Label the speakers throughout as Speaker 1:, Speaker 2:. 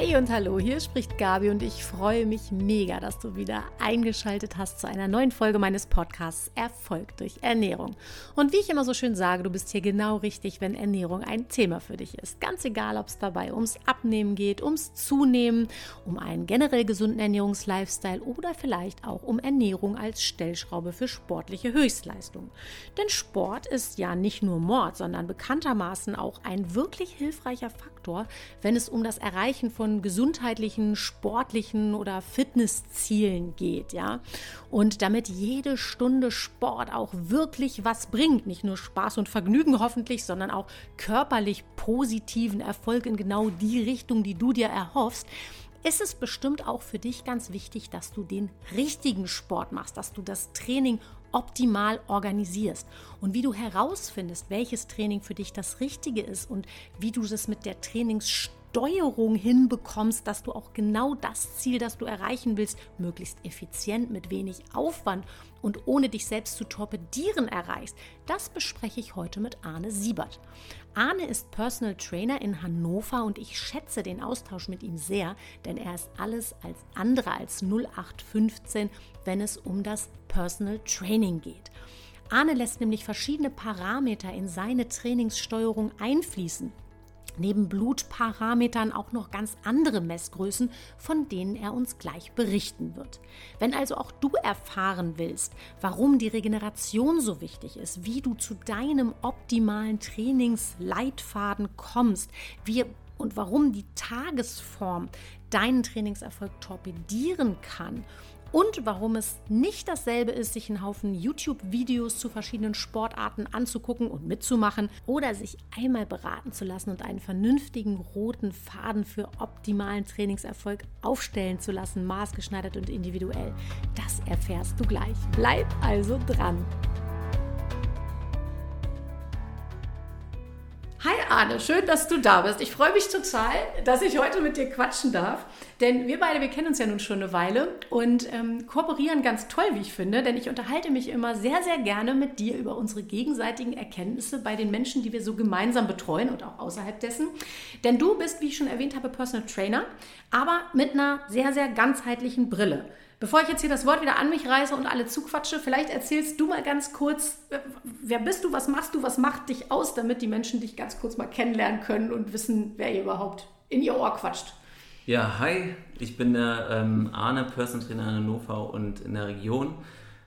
Speaker 1: Hey und hallo, hier spricht Gabi und ich freue mich mega, dass du wieder eingeschaltet hast zu einer neuen Folge meines Podcasts Erfolg durch Ernährung. Und wie ich immer so schön sage, du bist hier genau richtig, wenn Ernährung ein Thema für dich ist. Ganz egal, ob es dabei ums Abnehmen geht, ums Zunehmen, um einen generell gesunden Ernährungslifestyle oder vielleicht auch um Ernährung als Stellschraube für sportliche Höchstleistungen. Denn Sport ist ja nicht nur Mord, sondern bekanntermaßen auch ein wirklich hilfreicher Faktor, wenn es um das Erreichen von gesundheitlichen, sportlichen oder Fitnesszielen geht, ja. Und damit jede Stunde Sport auch wirklich was bringt, nicht nur Spaß und Vergnügen hoffentlich, sondern auch körperlich positiven Erfolg in genau die Richtung, die du dir erhoffst, ist es bestimmt auch für dich ganz wichtig, dass du den richtigen Sport machst, dass du das Training optimal organisierst und wie du herausfindest, welches Training für dich das Richtige ist und wie du es mit der Trainingssteuerung Steuerung hinbekommst, dass du auch genau das Ziel, das du erreichen willst, möglichst effizient, mit wenig Aufwand und ohne dich selbst zu torpedieren erreichst, das bespreche ich heute mit Arne Siebert. Arne ist Personal Trainer in Hannover und ich schätze den Austausch mit ihm sehr, denn er ist alles als andere als 0815, wenn es um das Personal Training geht. Arne lässt nämlich verschiedene Parameter in seine Trainingssteuerung einfließen neben Blutparametern auch noch ganz andere Messgrößen, von denen er uns gleich berichten wird. Wenn also auch du erfahren willst, warum die Regeneration so wichtig ist, wie du zu deinem optimalen Trainingsleitfaden kommst, wie und warum die Tagesform deinen Trainingserfolg torpedieren kann und warum es nicht dasselbe ist, sich einen Haufen YouTube-Videos zu verschiedenen Sportarten anzugucken und mitzumachen oder sich einmal beraten zu lassen und einen vernünftigen roten Faden für optimalen Trainingserfolg aufstellen zu lassen, maßgeschneidert und individuell. Das erfährst du gleich. Bleib also dran. Hi Arne, schön, dass du da bist. Ich freue mich total, dass ich heute mit dir quatschen darf. Denn wir beide, wir kennen uns ja nun schon eine Weile und ähm, kooperieren ganz toll, wie ich finde. Denn ich unterhalte mich immer sehr, sehr gerne mit dir über unsere gegenseitigen Erkenntnisse bei den Menschen, die wir so gemeinsam betreuen und auch außerhalb dessen. Denn du bist, wie ich schon erwähnt habe, Personal Trainer, aber mit einer sehr, sehr ganzheitlichen Brille. Bevor ich jetzt hier das Wort wieder an mich reiße und alle zuquatsche, vielleicht erzählst du mal ganz kurz, äh, wer bist du, was machst du, was macht dich aus, damit die Menschen dich ganz kurz mal kennenlernen können und wissen, wer ihr überhaupt in ihr Ohr quatscht.
Speaker 2: Ja, hi, ich bin der ähm, Arne, Person Trainer in Hannover und in der Region.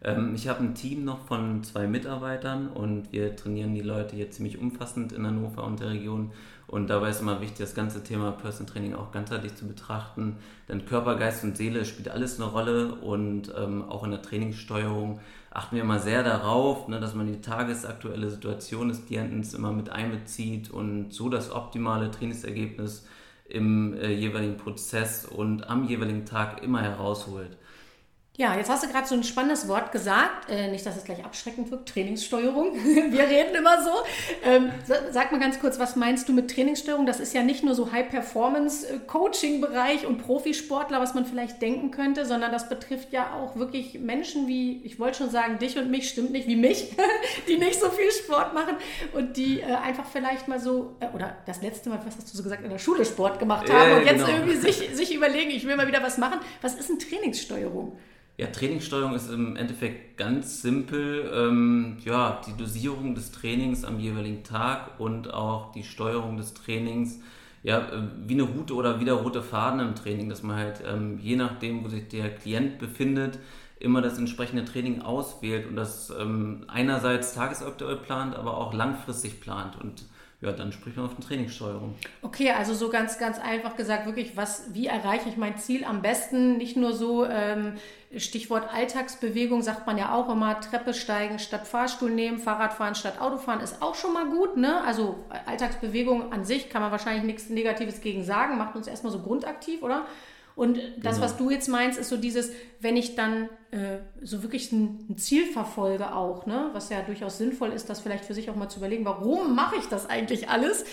Speaker 2: Ähm, ich habe ein Team noch von zwei Mitarbeitern und wir trainieren die Leute hier ziemlich umfassend in Hannover und der Region und dabei ist immer wichtig, das ganze Thema Personal Training auch ganzheitlich zu betrachten. Denn Körper, Geist und Seele spielt alles eine Rolle und ähm, auch in der Trainingssteuerung achten wir immer sehr darauf, ne, dass man die tagesaktuelle Situation des Klienten immer mit einbezieht und so das optimale Trainingsergebnis im äh, jeweiligen Prozess und am jeweiligen Tag immer herausholt.
Speaker 1: Ja, jetzt hast du gerade so ein spannendes Wort gesagt. Äh, nicht, dass es gleich abschreckend wirkt. Trainingssteuerung. Wir reden immer so. Ähm, sag mal ganz kurz, was meinst du mit Trainingssteuerung? Das ist ja nicht nur so High-Performance-Coaching-Bereich und Profisportler, was man vielleicht denken könnte, sondern das betrifft ja auch wirklich Menschen wie, ich wollte schon sagen, dich und mich, stimmt nicht, wie mich, die nicht so viel Sport machen und die äh, einfach vielleicht mal so, äh, oder das letzte Mal, was hast du so gesagt, in der Schule Sport gemacht haben und jetzt genau. irgendwie sich, sich überlegen, ich will mal wieder was machen. Was ist eine Trainingssteuerung?
Speaker 2: Ja, Trainingssteuerung ist im Endeffekt ganz simpel. Ähm, ja, die Dosierung des Trainings am jeweiligen Tag und auch die Steuerung des Trainings. Ja, äh, wie eine Route oder wie der rote Faden im Training, dass man halt ähm, je nachdem, wo sich der Klient befindet, immer das entsprechende Training auswählt und das ähm, einerseits tagesaktuell plant, aber auch langfristig plant. Und ja, dann spricht man auf eine Trainingssteuerung.
Speaker 1: Okay, also so ganz, ganz einfach gesagt, wirklich, was, wie erreiche ich mein Ziel am besten? Nicht nur so, ähm, Stichwort Alltagsbewegung sagt man ja auch immer, Treppe steigen statt Fahrstuhl nehmen, Fahrradfahren statt Autofahren ist auch schon mal gut. Ne? Also Alltagsbewegung an sich kann man wahrscheinlich nichts Negatives gegen sagen, macht uns erstmal so grundaktiv, oder? Und das, genau. was du jetzt meinst, ist so dieses, wenn ich dann äh, so wirklich ein, ein, Ziel verfolge auch, ne? was ja durchaus sinnvoll ist, das vielleicht für sich auch mal zu überlegen, warum mache ich das eigentlich alles,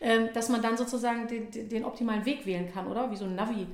Speaker 1: äh, dass man dann sozusagen den, den optimalen Weg wählen kann, oder? Wie so ein Navi.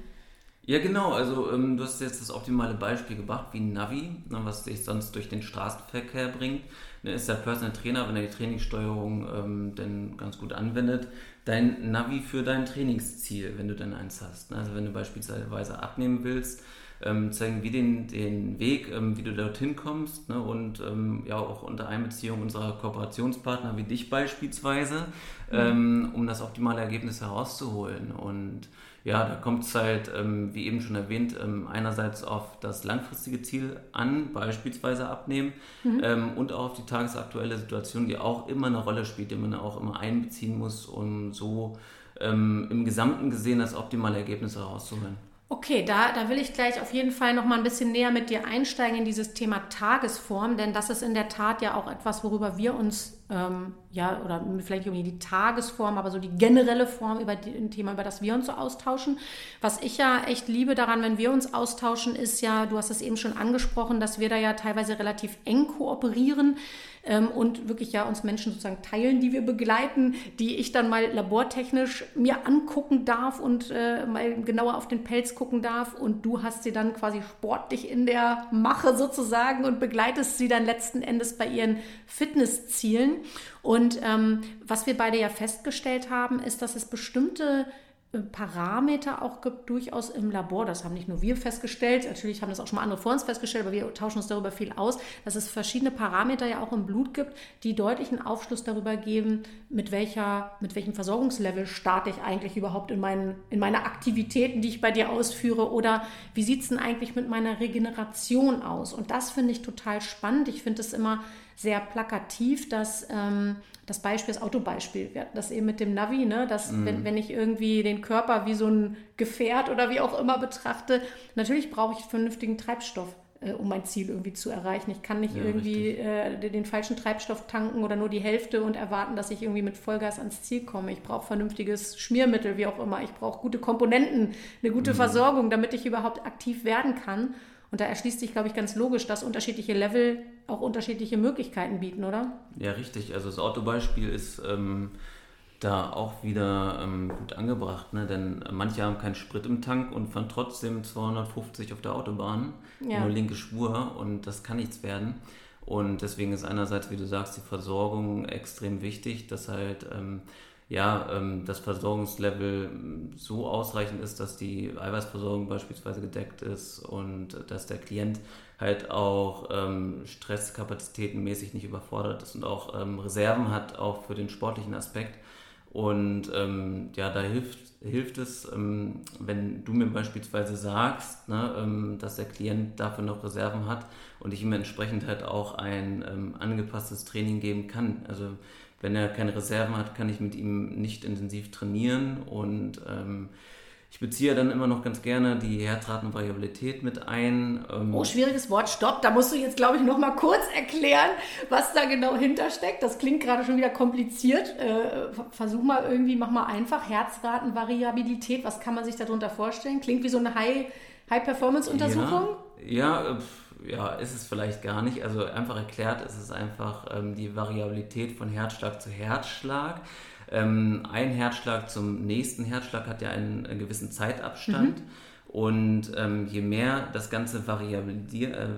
Speaker 2: Ja, genau. Also ähm, du hast jetzt das optimale Beispiel gebracht, wie ein Navi, ne, was dich sonst durch den Straßenverkehr bringt. Ne, ist der Personal Trainer, wenn er die Trainingssteuerung ähm, dann ganz gut anwendet, dein Navi für dein Trainingsziel, wenn du dann eins hast. Ne? Also wenn du beispielsweise abnehmen willst, ähm, zeigen wir den, den Weg, ähm, wie du dorthin kommst ne? und ähm, ja auch unter Einbeziehung unserer Kooperationspartner wie dich beispielsweise, mhm. Ähm, um das optimale Ergebnis herauszuholen. Und ja, da kommt es halt, ähm, wie eben schon erwähnt, ähm, einerseits auf das langfristige Ziel an, beispielsweise abnehmen, mhm. und auch auf die tagesaktuelle Situation, die auch immer eine Rolle spielt, die man auch immer einbeziehen muss, um so im Gesamten gesehen das optimale Ergebnis herauszuholen.
Speaker 1: Okay, da, da will ich gleich auf jeden Fall noch mal ein bisschen näher mit dir einsteigen in dieses Thema Tagesform, denn das ist in der Tat ja auch etwas, worüber wir uns ähm, ja, oder vielleicht irgendwie die Tagesform, aber so die generelle Form über die, ein Thema, über das wir uns so austauschen. Was ich ja echt liebe daran, wenn wir uns austauschen, ist ja, du hast es eben schon angesprochen, dass wir da ja teilweise relativ eng kooperieren ähm, und wirklich ja uns Menschen sozusagen teilen, die wir begleiten, die ich dann mal labortechnisch mir angucken darf und äh, mal genauer auf den Pelz gucken darf und du hast sie dann quasi sportlich in der Mache sozusagen und begleitest sie dann letzten Endes bei ihren Fitnesszielen. Und ähm, was wir beide ja festgestellt haben, ist, dass es bestimmte äh, Parameter auch gibt, durchaus im Labor. Das haben nicht nur wir festgestellt, natürlich haben das auch schon mal andere vor uns festgestellt, aber wir tauschen uns darüber viel aus, dass es verschiedene Parameter ja auch im Blut gibt, die deutlichen Aufschluss darüber geben, mit, welcher, mit welchem Versorgungslevel starte ich eigentlich überhaupt in, meinen, in meine Aktivitäten, die ich bei dir ausführe oder wie sieht es denn eigentlich mit meiner Regeneration aus? Und das finde ich total spannend. Ich finde es immer sehr plakativ, dass ähm, das Beispiel, das Autobeispiel, das eben mit dem Navi, ne, dass mm. wenn, wenn ich irgendwie den Körper wie so ein Gefährt oder wie auch immer betrachte, natürlich brauche ich vernünftigen Treibstoff äh, um mein Ziel irgendwie zu erreichen. Ich kann nicht ja, irgendwie äh, den, den, falschen Treibstoff tanken oder nur die Hälfte und erwarten, dass ich irgendwie mit Vollgas ans Ziel komme. Ich brauche vernünftiges Schmiermittel, wie auch immer. Ich brauche gute Komponenten, eine gute mhm. Versorgung, damit ich überhaupt aktiv werden kann. Und da erschließt sich, glaube ich, ganz logisch, dass unterschiedliche Level auch unterschiedliche Möglichkeiten bieten, oder?
Speaker 2: Ja, richtig. Also das Autobeispiel ist ähm, da auch wieder ähm, gut angebracht, ne? denn manche haben keinen Sprit im Tank und fahren trotzdem 250 auf der Autobahn, ja. nur linke Spur und das kann nichts werden. Und deswegen ist einerseits, wie du sagst, die Versorgung extrem wichtig, dass halt ähm, ja, ähm, das Versorgungslevel so ausreichend ist, dass die Eiweißversorgung beispielsweise gedeckt ist und dass der Klient halt auch ähm, stresskapazitätenmäßig nicht überfordert ist und auch ähm, Reserven hat, auch für den sportlichen Aspekt. Und ähm, ja, da hilft, hilft es, ähm, wenn du mir beispielsweise sagst, ne, ähm, dass der Klient dafür noch Reserven hat und ich ihm entsprechend halt auch ein ähm, angepasstes Training geben kann. Also wenn er keine Reserven hat, kann ich mit ihm nicht intensiv trainieren und ähm, ich beziehe dann immer noch ganz gerne die Herzratenvariabilität mit ein.
Speaker 1: Ähm oh, schwieriges Wort, stopp. Da musst du jetzt, glaube ich, noch mal kurz erklären, was da genau hintersteckt. Das klingt gerade schon wieder kompliziert. Äh, versuch mal irgendwie, mach mal einfach. Herzratenvariabilität, was kann man sich darunter vorstellen? Klingt wie so eine High-Performance-Untersuchung?
Speaker 2: Ja, ja, ja, ist es vielleicht gar nicht. Also einfach erklärt ist es einfach ähm, die Variabilität von Herzschlag zu Herzschlag. Ähm, ein Herzschlag zum nächsten Herzschlag hat ja einen, einen gewissen Zeitabstand. Mhm. Und ähm, je mehr das Ganze variabel, äh,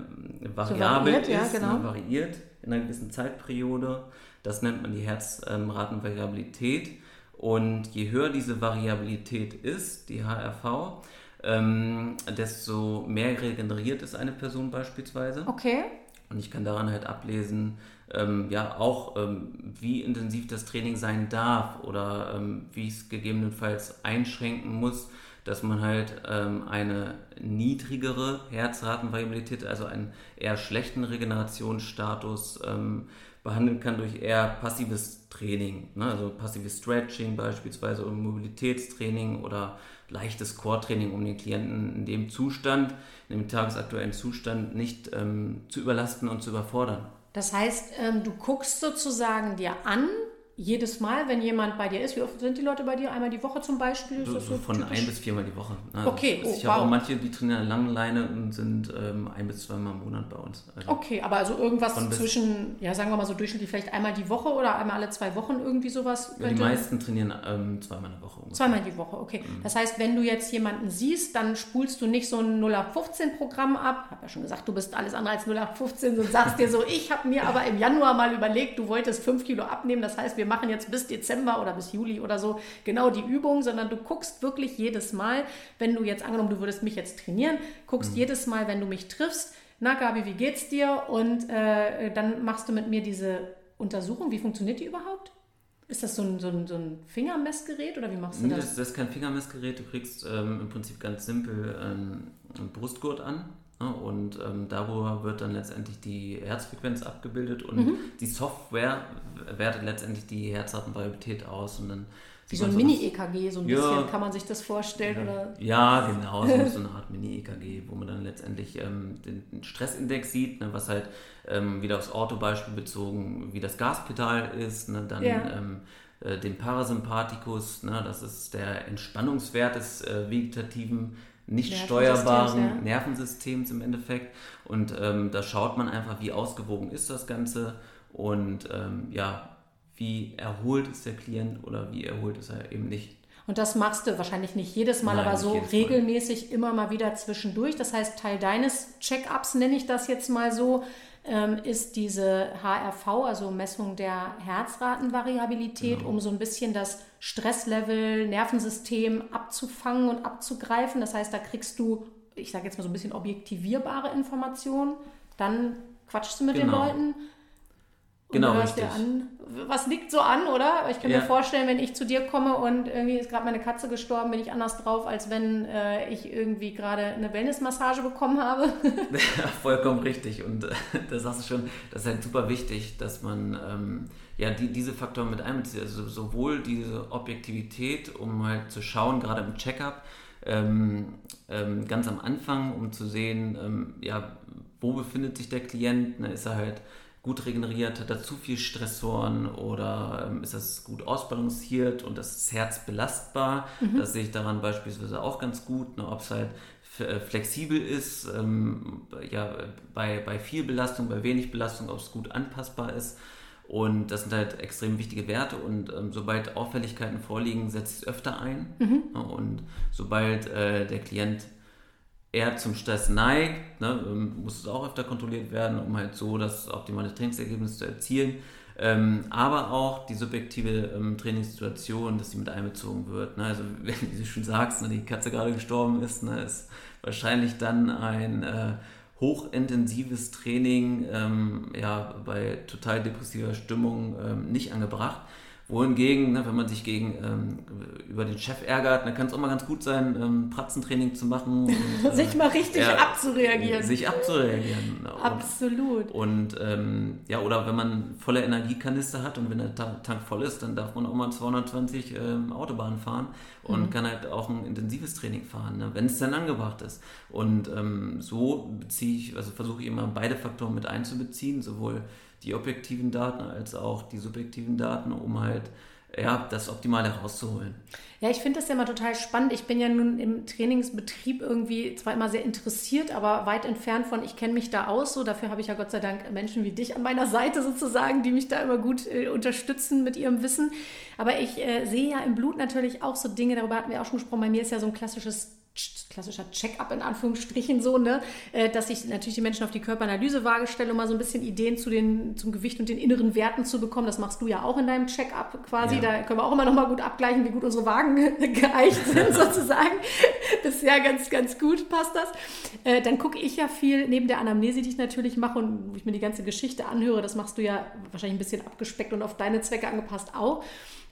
Speaker 2: variabel so variiert, ist, ja, genau. ne, variiert in einer gewissen Zeitperiode, das nennt man die Herzratenvariabilität. Und je höher diese Variabilität ist, die HRV, ähm, desto mehr regeneriert ist eine Person beispielsweise.
Speaker 1: Okay.
Speaker 2: Und ich kann daran halt ablesen, ähm, ja, auch ähm, wie intensiv das Training sein darf oder ähm, wie es gegebenenfalls einschränken muss, dass man halt ähm, eine niedrigere Herzratenvariabilität, also einen eher schlechten Regenerationsstatus ähm, behandeln kann durch eher passives Training, ne? also passives Stretching beispielsweise oder Mobilitätstraining oder leichtes Core-Training, um den Klienten in dem Zustand, in dem tagesaktuellen Zustand nicht ähm, zu überlasten und zu überfordern.
Speaker 1: Das heißt, ähm, du guckst sozusagen dir an, jedes Mal, wenn jemand bei dir ist, wie oft sind die Leute bei dir? Einmal die Woche zum Beispiel?
Speaker 2: So, so von typisch? ein bis viermal die Woche.
Speaker 1: Also okay,
Speaker 2: oh, Ich wow. habe auch manche, die trainieren an langen Leine und sind ähm, ein bis zweimal im Monat bei uns.
Speaker 1: Also okay, aber also irgendwas zwischen, ja sagen wir mal so durchschnittlich vielleicht einmal die Woche oder einmal alle zwei Wochen irgendwie sowas?
Speaker 2: Ja, die meisten trainieren ähm, zweimal der Woche.
Speaker 1: Ungefähr. Zweimal die Woche, okay. Mhm. Das heißt, wenn du jetzt jemanden siehst, dann spulst du nicht so ein 0815-Programm ab. Ich habe ja schon gesagt, du bist alles andere als 0815 und sagst dir so, ich habe mir aber im Januar mal überlegt, du wolltest fünf Kilo abnehmen. Das heißt, wir machen jetzt bis Dezember oder bis Juli oder so genau die Übung, sondern du guckst wirklich jedes Mal, wenn du jetzt angenommen, du würdest mich jetzt trainieren, guckst mhm. jedes Mal, wenn du mich triffst, na Gabi, wie geht's dir? Und äh, dann machst du mit mir diese Untersuchung. Wie funktioniert die überhaupt? Ist das so ein, so ein, so ein Fingermessgerät oder wie machst du das?
Speaker 2: Das, das ist kein Fingermessgerät. Du kriegst ähm, im Prinzip ganz simpel ähm, einen Brustgurt an? Und ähm, darüber wird dann letztendlich die Herzfrequenz abgebildet und mhm. die Software wertet letztendlich die Herzratenvariabilität aus. Und dann
Speaker 1: Wie so ein Mini-EKG, so ein ja, bisschen, kann man sich das vorstellen?
Speaker 2: Ja,
Speaker 1: oder?
Speaker 2: ja genau, so, eine Art Mini-EKG, wo man dann letztendlich ähm, den Stressindex sieht, ne, was halt ähm, wieder aufs Autobeispiel bezogen, wie das Gaspedal ist, ne, dann ja. ähm, äh, den Parasympathikus, ne, das ist der Entspannungswert des äh, vegetativen nicht steuerbaren ja. Nervensystems im Endeffekt. Und ähm, da schaut man einfach, wie ausgewogen ist das Ganze und ähm, ja, wie erholt ist der Klient oder wie erholt ist er eben nicht.
Speaker 1: Und das machst du wahrscheinlich nicht jedes Mal, Nein, aber so regelmäßig mal. immer mal wieder zwischendurch. Das heißt, Teil deines Check-ups nenne ich das jetzt mal so, ist diese HRV, also Messung der Herzratenvariabilität, genau. um so ein bisschen das Stresslevel, Nervensystem abzufangen und abzugreifen. Das heißt, da kriegst du, ich sage jetzt mal so ein bisschen objektivierbare Informationen. Dann quatschst du mit genau. den Leuten
Speaker 2: Genau, du hörst
Speaker 1: dir an, was liegt so an, oder? Ich kann ja. mir vorstellen, wenn ich zu dir komme und irgendwie ist gerade meine Katze gestorben, bin ich anders drauf, als wenn äh, ich irgendwie gerade eine Wellnessmassage bekommen habe.
Speaker 2: ja, vollkommen richtig. Und äh, das sagst du schon, das ist halt super wichtig, dass man ähm, ja die, diese Faktoren mit einbezieht. Also sowohl diese Objektivität, um halt zu schauen, gerade im Checkup, ähm, ähm, ganz am Anfang, um zu sehen, ähm, ja, wo befindet sich der Klient, ne, ist er halt gut regeneriert, hat er zu viel Stressoren oder ähm, ist das gut ausbalanciert und das Herz belastbar. Mhm. Das sehe ich daran beispielsweise auch ganz gut, ne, ob es halt äh, flexibel ist, ähm, ja, bei, bei viel Belastung, bei wenig Belastung, ob es gut anpassbar ist. Und das sind halt extrem wichtige Werte und ähm, sobald Auffälligkeiten vorliegen, setzt es öfter ein. Mhm. Ne, und sobald äh, der Klient eher zum Stress neigt, ne, ähm, muss es auch öfter kontrolliert werden, um halt so das optimale Trainingsergebnis zu erzielen. Ähm, aber auch die subjektive ähm, Trainingssituation, dass sie mit einbezogen wird. Ne? Also, wie du schon sagst, ne, die Katze gerade gestorben ist, ne, ist wahrscheinlich dann ein äh, hochintensives Training ähm, ja, bei total depressiver Stimmung ähm, nicht angebracht. Wohingegen, ne, wenn man sich gegen, ähm, über den Chef ärgert, dann kann es auch mal ganz gut sein, ähm, Pratzentraining zu machen.
Speaker 1: Und, sich äh, mal richtig ja, abzureagieren.
Speaker 2: Sich abzureagieren.
Speaker 1: Absolut.
Speaker 2: Und, und ähm, ja, oder wenn man volle Energiekanister hat und wenn der Tank voll ist, dann darf man auch mal 220 ähm, Autobahnen fahren und mhm. kann halt auch ein intensives Training fahren, ne, wenn es dann angebracht ist. Und ähm, so beziehe ich, also versuche ich immer beide Faktoren mit einzubeziehen, sowohl die objektiven Daten als auch die subjektiven Daten, um halt ja, das Optimale herauszuholen.
Speaker 1: Ja, ich finde das ja immer total spannend. Ich bin ja nun im Trainingsbetrieb irgendwie zwar immer sehr interessiert, aber weit entfernt von, ich kenne mich da aus. So, dafür habe ich ja Gott sei Dank Menschen wie dich an meiner Seite sozusagen, die mich da immer gut äh, unterstützen mit ihrem Wissen. Aber ich äh, sehe ja im Blut natürlich auch so Dinge, darüber hatten wir auch schon gesprochen. Bei mir ist ja so ein klassisches klassischer Check-up in Anführungsstrichen so, ne, äh, dass ich natürlich die Menschen auf die Körperanalysewaage stelle, um mal so ein bisschen Ideen zu den, zum Gewicht und den inneren Werten zu bekommen. Das machst du ja auch in deinem Check-up quasi. Ja. Da können wir auch immer noch mal gut abgleichen, wie gut unsere Wagen geeicht sind sozusagen. Das ist ja ganz, ganz gut, passt das. Äh, dann gucke ich ja viel neben der Anamnese, die ich natürlich mache und wo ich mir die ganze Geschichte anhöre. Das machst du ja wahrscheinlich ein bisschen abgespeckt und auf deine Zwecke angepasst auch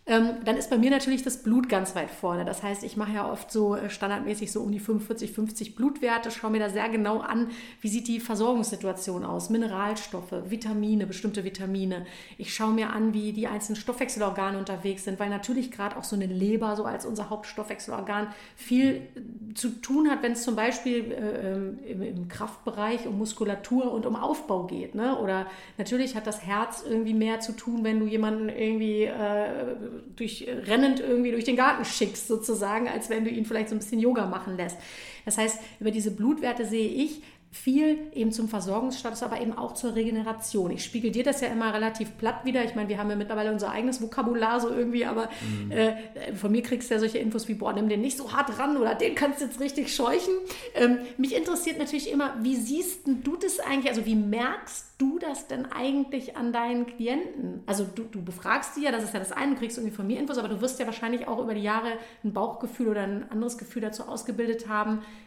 Speaker 1: ähm, dann ist bei mir natürlich das Blut ganz weit vorne. Das heißt, ich mache ja oft so äh, standardmäßig so um die 45, 50 Blutwerte, schaue mir da sehr genau an, wie sieht die Versorgungssituation aus, Mineralstoffe, Vitamine, bestimmte Vitamine. Ich schaue mir an, wie die einzelnen Stoffwechselorgane unterwegs sind, weil natürlich gerade auch so eine Leber, so als unser Hauptstoffwechselorgan, viel äh, zu tun hat, wenn es zum Beispiel äh, ähm, im, im, Kraftbereich um Muskulatur und um Aufbau geht. Ne? Oder natürlich hat das Herz irgendwie mehr zu tun, wenn du jemanden irgendwie äh, durch, rennend irgendwie durch den Garten schickst, sozusagen, als wenn du ihn vielleicht so ein bisschen Yoga machen lässt. Das heißt, über diese Blutwerte sehe ich, viel eben zum Versorgungsstatus, aber eben auch zur Regeneration. Ich spiegel dir das ja immer relativ platt wieder. Ich meine, wir haben ja mittlerweile unser eigenes Vokabular so irgendwie, aber mhm. äh, von mir kriegst du ja solche Infos wie, boah, nimm den nicht so hart ran oder den kannst du jetzt richtig scheuchen. Ähm, mich interessiert natürlich immer, wie siehst du das eigentlich, also wie merkst du das denn eigentlich an deinen Klienten? Also du, du befragst sie ja, das ist ja das eine, du kriegst irgendwie von mir Infos, aber du wirst ja wahrscheinlich auch über die Jahre ein Bauchgefühl oder ein anderes Gefühl dazu ausgebildet haben, äh,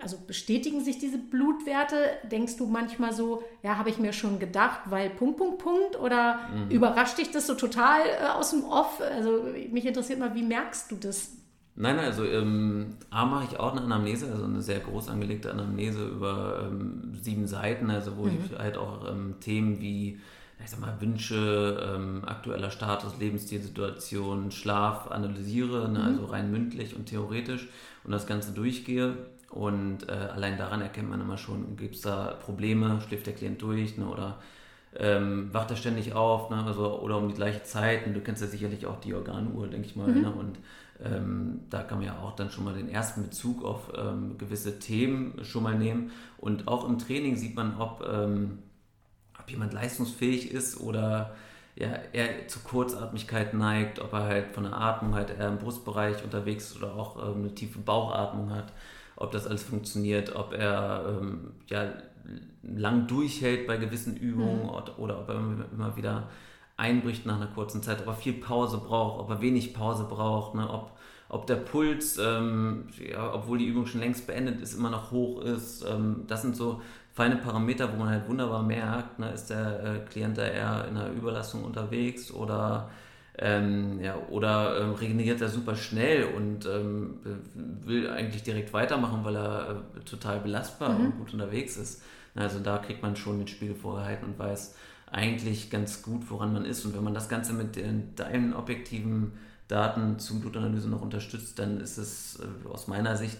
Speaker 1: also bestätigen sich diese Blutwerte? Denkst du manchmal so, ja, habe ich mir schon gedacht, weil Punkt, Punkt, Punkt? Oder mhm. überrascht dich das so total äh, aus dem Off? Also mich interessiert mal, wie merkst du das?
Speaker 2: Nein, also ähm, A mache ich auch eine Anamnese, also eine sehr groß angelegte Anamnese über ähm, sieben Seiten, also wo mhm. ich halt auch ähm, Themen wie ich sag mal, Wünsche, ähm, aktueller Status, Lebensstilsituation, Schlaf analysiere, ne, mhm. also rein mündlich und theoretisch und das Ganze durchgehe. Und äh, allein daran erkennt man immer schon, gibt es da Probleme, schläft der Klient durch ne, oder ähm, wacht er ständig auf ne, also, oder um die gleiche Zeit. Und du kennst ja sicherlich auch die Organuhr, denke ich mal. Mhm. Ne, und ähm, da kann man ja auch dann schon mal den ersten Bezug auf ähm, gewisse Themen schon mal nehmen. Und auch im Training sieht man, ob, ähm, ob jemand leistungsfähig ist oder ja, er zu Kurzatmigkeit neigt, ob er halt von der Atmung halt eher im Brustbereich unterwegs ist oder auch ähm, eine tiefe Bauchatmung hat, ob das alles funktioniert, ob er ähm, ja, lang durchhält bei gewissen Übungen mhm. oder, oder, ob er immer wieder einbricht nach einer kurzen Zeit, ob er viel Pause braucht, ob er wenig Pause braucht, ne, ob, ob der Puls, ähm, ja, obwohl die Übung schon längst beendet ist, immer noch hoch ist. Ähm, das sind so feine Parameter, wo man halt wunderbar merkt, ne, ist der äh, Klient da eher in einer Überlastung unterwegs oder, ähm, ja, oder ähm, regeneriert er super schnell und ähm, will eigentlich direkt weitermachen, weil er äh, total belastbar mhm. und gut unterwegs ist. Also da kriegt man schon den Spiegel vorgehalten und weiß eigentlich ganz gut, woran man ist. Und wenn man das Ganze mit den, deinen objektiven Daten zum Blutanalyse noch unterstützt, dann ist es äh, aus meiner Sicht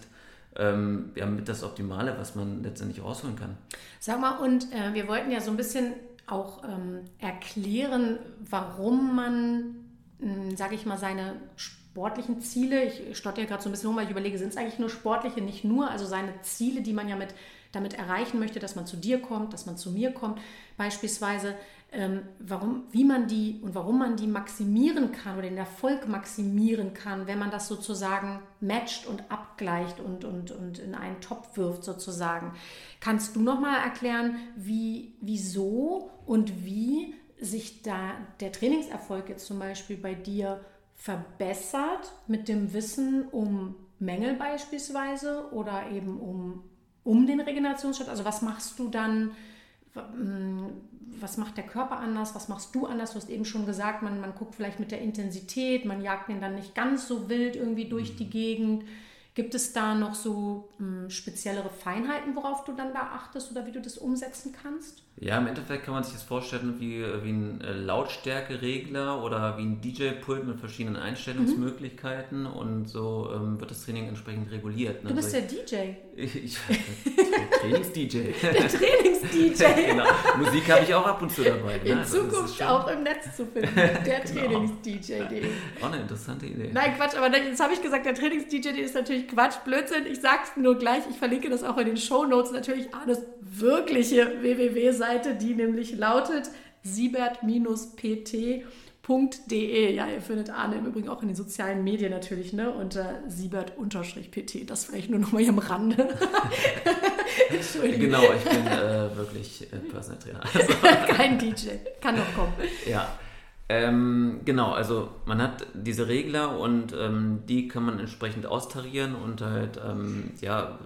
Speaker 2: ähm, ja, mit das Optimale, was man letztendlich rausholen kann.
Speaker 1: Sag mal, und äh, wir wollten ja so ein bisschen auch ähm, erklären, warum man, hm, sage ich mal, seine sportlichen Ziele, ich stotter ja gerade so ein bisschen rum, weil ich überlege, sind es eigentlich nur sportliche, nicht nur, also seine Ziele, die man ja mit, damit erreichen möchte, dass man zu dir kommt, dass man zu mir kommt, beispielsweise, ähm, warum, wie man die und warum man die maximieren kann oder den Erfolg maximieren kann, wenn man das sozusagen matcht und abgleicht und, und, und in einen Topf wirft sozusagen. Kannst du nochmal erklären, wie, wieso und wie sich da der Trainingserfolg jetzt zum Beispiel bei dir verbessert mit dem Wissen um Mängel beispielsweise oder eben um, um den Regenerationsschritt? Also was machst du dann? Was macht der Körper anders, was machst du anders? Du hast eben schon gesagt, man, man guckt vielleicht mit der Intensität, man jagt den dann nicht ganz so wild irgendwie durch die mhm. Gegend. Gibt es da noch so mh, hm, speziellere Feinheiten, worauf du dann da achtest oder wie du das umsetzen kannst?
Speaker 2: Ja, im Endeffekt kann man sich das vorstellen wie, wie ein äh, Lautstärkeregler oder wie ein DJ-Pult mit verschiedenen Einstellungsmöglichkeiten mhm. und so ähm, wird das Training entsprechend reguliert.
Speaker 1: Ne? Du bist der DJ.
Speaker 2: Ich, ich der Trainings-DJ.
Speaker 1: Der Trainings-DJ.
Speaker 2: genau. Musik habe ich auch ab und zu dabei.
Speaker 1: Ne? In also Zukunft auch im Netz zu finden. Der genau. Trainings-DJ.de.
Speaker 2: Auch eine interessante Idee.
Speaker 1: Nein, Quatsch, aber jetzt habe ich gesagt, der Trainings-DJ, ist natürlich Quatsch, Blödsinn. Ich sag's nur gleich, ich verlinke das auch in den Show Notes natürlich alles wirkliche www-Seite, die nämlich lautet siebert-pt.de. Ja, ihr findet Arne im Übrigen auch in den sozialen Medien natürlich, ne? Unter siebert-pt. Das vielleicht nur noch mal hier am Rande.
Speaker 2: Entschuldigung. Genau, ich bin äh, wirklich äh, Personal Trainer. Also.
Speaker 1: Kein DJ. Kann doch kommen.
Speaker 2: Ja. Ähm, genau, also man hat diese Regler und ähm, die kann man entsprechend austarieren und halt ähm, ja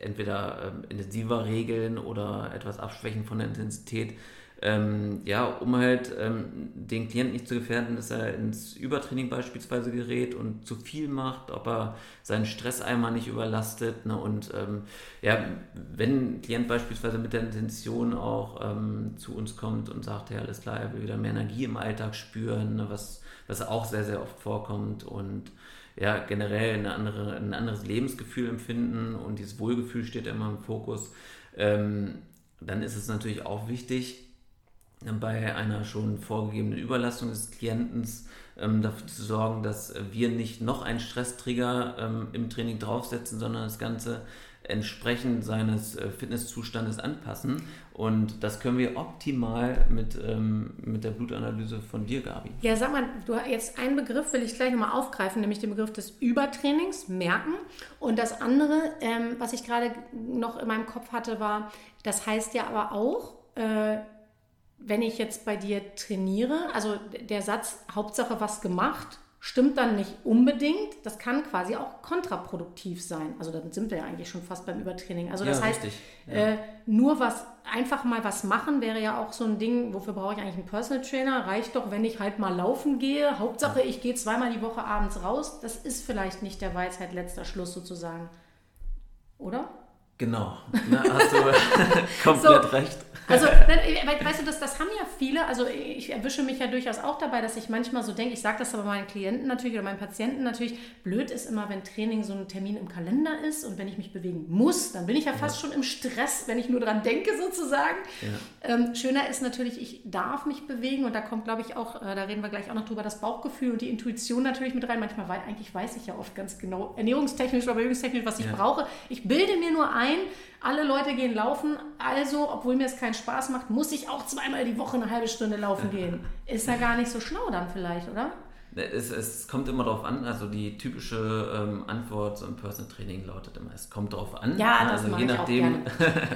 Speaker 2: entweder ähm, intensiver regeln oder etwas abschwächen von der Intensität. ähm, ja, um halt ähm, den Klienten nicht zu gefährden, dass er ins Übertraining beispielsweise gerät und zu viel macht, ob er seinen Stresseimer nicht überlastet. Ne? Und ähm, ja, wenn ein Klient beispielsweise mit der Intention auch ähm, zu uns kommt und sagt, ja, alles klar, er will wieder mehr Energie im Alltag spüren, ne? was, was auch sehr, sehr oft vorkommt und ja, generell eine andere, ein anderes Lebensgefühl empfinden und dieses Wohlgefühl steht immer im Fokus, ähm, dann ist es natürlich auch wichtig, bei einer schon vorgegebenen Überlastung des Klienten ähm, dafür zu sorgen, dass wir nicht noch einen Stresstrigger ähm, im Training draufsetzen, sondern das Ganze entsprechend seines äh, Fitnesszustandes anpassen. Und das können wir optimal mit, ähm, mit der Blutanalyse von dir, Gabi.
Speaker 1: Ja, sag mal, du jetzt einen Begriff will ich gleich nochmal aufgreifen, nämlich den Begriff des Übertrainings, merken. Und das andere, ähm, was ich gerade noch in meinem Kopf hatte, war, das heißt ja aber auch, äh, wenn ich jetzt bei dir trainiere, also der Satz Hauptsache was gemacht, stimmt dann nicht unbedingt. Das kann quasi auch kontraproduktiv sein. Also dann sind wir ja eigentlich schon fast beim Übertraining. Also das ja, heißt, ja. äh, nur was, einfach mal was machen wäre ja auch so ein Ding, wofür brauche ich eigentlich einen Personal Trainer? Reicht doch, wenn ich halt mal laufen gehe. Hauptsache, ich gehe zweimal die Woche abends raus. Das ist vielleicht nicht der Weisheit letzter Schluss sozusagen. Oder?
Speaker 2: Genau, Na, hast du komplett so, recht.
Speaker 1: Also, weißt du, das, das haben ja viele, also ich erwische mich ja durchaus auch dabei, dass ich manchmal so denke, ich sage das aber meinen Klienten natürlich oder meinen Patienten natürlich, blöd ist immer, wenn Training so ein Termin im Kalender ist und wenn ich mich bewegen muss, dann bin ich ja fast ja. schon im Stress, wenn ich nur dran denke sozusagen. Ja. Ähm, schöner ist natürlich, ich darf mich bewegen und da kommt, glaube ich, auch, äh, da reden wir gleich auch noch drüber, das Bauchgefühl und die Intuition natürlich mit rein. Manchmal, weil eigentlich weiß ich ja oft ganz genau, ernährungstechnisch oder bewegungstechnisch, was ich ja. brauche. Ich bilde mir nur ein, alle Leute gehen laufen, also, obwohl mir es keinen Spaß macht, muss ich auch zweimal die Woche eine halbe Stunde laufen gehen. Ist ja gar nicht so schlau dann vielleicht, oder?
Speaker 2: Es, es, kommt immer darauf an, also die typische ähm, Antwort im Personal Training lautet immer, es kommt darauf an.
Speaker 1: Ja, das
Speaker 2: also je nachdem,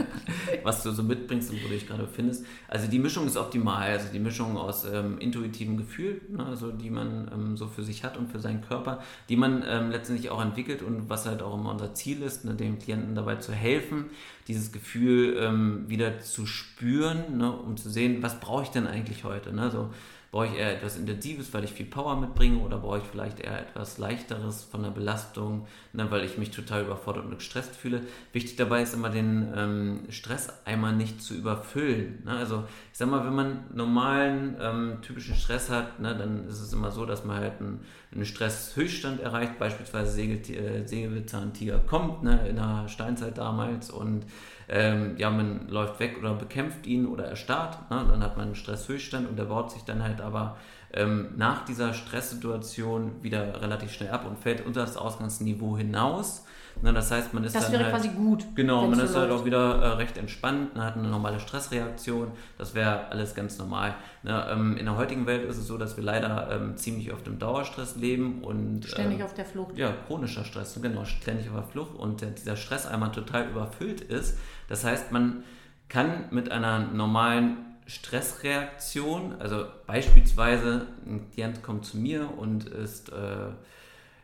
Speaker 2: was du so mitbringst und wo du dich gerade befindest. Also die Mischung ist optimal, also die Mischung aus ähm, intuitivem Gefühl, ne, also die man ähm, so für sich hat und für seinen Körper, die man ähm, letztendlich auch entwickelt und was halt auch immer unser Ziel ist, ne, dem Klienten dabei zu helfen, dieses Gefühl ähm, wieder zu spüren, ne, um zu sehen, was brauche ich denn eigentlich heute. Ne? So, Brauche ich eher etwas Intensives, weil ich viel Power mitbringe oder brauche ich vielleicht eher etwas Leichteres von der Belastung, ne, weil ich mich total überfordert und gestresst fühle? Wichtig dabei ist immer den ähm, Stresseimer nicht zu überfüllen. Ne? Also ich sag mal, wenn man normalen, ähm, typischen Stress hat, ne, dann ist es immer so, dass man halt einen, einen Stresshöchststand erreicht, beispielsweise äh, Säbelzahntiger kommt ne, in der Steinzeit damals und ähm, ja, man läuft weg oder bekämpft ihn oder erstarrt, ne? dann hat man einen Stresshöchststand und der baut sich dann halt aber ähm, nach dieser Stresssituation wieder relativ schnell ab und fällt unter das Ausgangsniveau hinaus. Na, das heißt, man ist
Speaker 1: das
Speaker 2: dann
Speaker 1: wäre
Speaker 2: halt,
Speaker 1: quasi gut.
Speaker 2: Genau, man ist halt auch wieder äh, recht entspannt, man hat eine normale Stressreaktion. Das wäre alles ganz normal. Na, ähm, in der heutigen Welt ist es so, dass wir leider ähm, ziemlich oft im Dauerstress leben und
Speaker 1: ständig ähm, auf der Flucht.
Speaker 2: Ja, chronischer Stress, genau, ständig auf der Flucht und dieser Stress einmal total überfüllt ist. Das heißt, man kann mit einer normalen Stressreaktion, also beispielsweise ein Klient kommt zu mir und ist äh,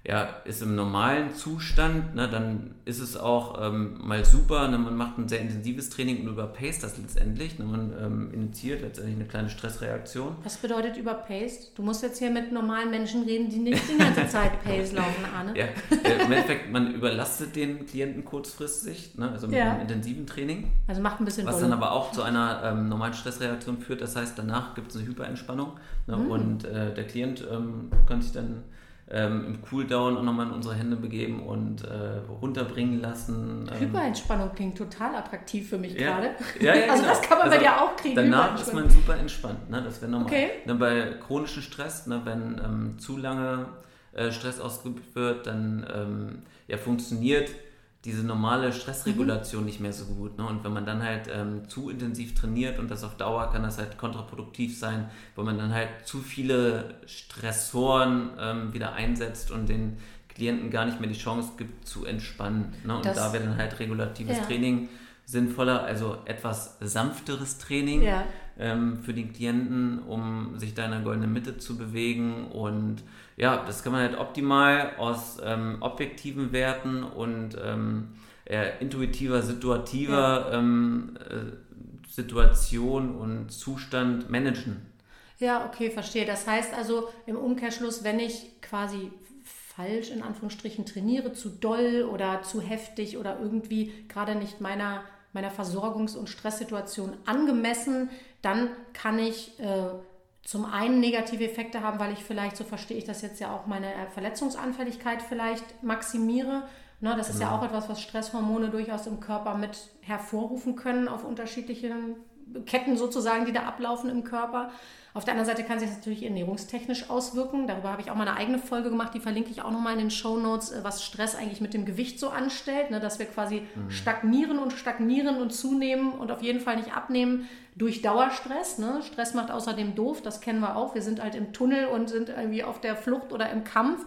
Speaker 2: ja, ist im normalen Zustand, ne, dann ist es auch ähm, mal super, ne, man macht ein sehr intensives Training und überpaced das letztendlich. Ne, man ähm, initiiert letztendlich eine kleine Stressreaktion.
Speaker 1: Was bedeutet überpaced? Du musst jetzt hier mit normalen Menschen reden, die nicht die ganze Zeit Pace laufen, Arne.
Speaker 2: Ja, im Endeffekt, man überlastet den Klienten kurzfristig, ne, also mit ja. einem intensiven Training.
Speaker 1: Also macht ein bisschen
Speaker 2: Was Volumen. dann aber auch zu einer ähm, normalen Stressreaktion führt. Das heißt, danach gibt es eine Hyperentspannung ne, mhm. und äh, der Klient ähm, kann sich dann ähm, im Cooldown auch nochmal in unsere Hände begeben und äh, runterbringen lassen.
Speaker 1: Ähm. Hyperentspannung klingt total attraktiv für mich
Speaker 2: ja.
Speaker 1: gerade.
Speaker 2: Ja, ja,
Speaker 1: also genau. das kann man also bei dir auch kriegen.
Speaker 2: Danach ist man super entspannt. Ne? Das wäre normal. Okay. Ne, bei chronischem Stress, ne, wenn ähm, zu lange äh, Stress ausgeübt wird, dann ähm, ja, funktioniert diese normale Stressregulation mhm. nicht mehr so gut. Ne? Und wenn man dann halt ähm, zu intensiv trainiert und das auf Dauer kann das halt kontraproduktiv sein, weil man dann halt zu viele Stressoren ähm, wieder einsetzt und den Klienten gar nicht mehr die Chance gibt zu entspannen. Ne? Und das, da wäre dann halt regulatives ja. Training sinnvoller, also etwas sanfteres Training ja. ähm, für den Klienten, um sich da in der goldenen Mitte zu bewegen und ja, das kann man halt optimal aus ähm, objektiven Werten und ähm, intuitiver, situativer ja. ähm, äh, Situation und Zustand managen.
Speaker 1: Ja, okay, verstehe. Das heißt also im Umkehrschluss, wenn ich quasi falsch in Anführungsstrichen trainiere, zu doll oder zu heftig oder irgendwie gerade nicht meiner, meiner Versorgungs- und Stresssituation angemessen, dann kann ich äh, zum einen negative Effekte haben, weil ich vielleicht, so verstehe ich das jetzt ja auch, meine Verletzungsanfälligkeit vielleicht maximiere. Ne, das ist ja genau. auch etwas, was Stresshormone durchaus im Körper mit hervorrufen können auf unterschiedlichen Ketten sozusagen, die da ablaufen im Körper. Auf der anderen Seite kann sich das natürlich ernährungstechnisch auswirken. Darüber habe ich auch mal eine eigene Folge gemacht, die verlinke ich auch nochmal in den Show Notes, äh, was Stress eigentlich mit dem Gewicht so anstellt, ne, dass wir quasi mhm. stagnieren und stagnieren und zunehmen und auf jeden Fall nicht abnehmen durch Dauerstress. Ne? Stress macht außerdem doof, das kennen wir auch. Wir sind halt im Tunnel und sind irgendwie auf der Flucht oder im Kampf.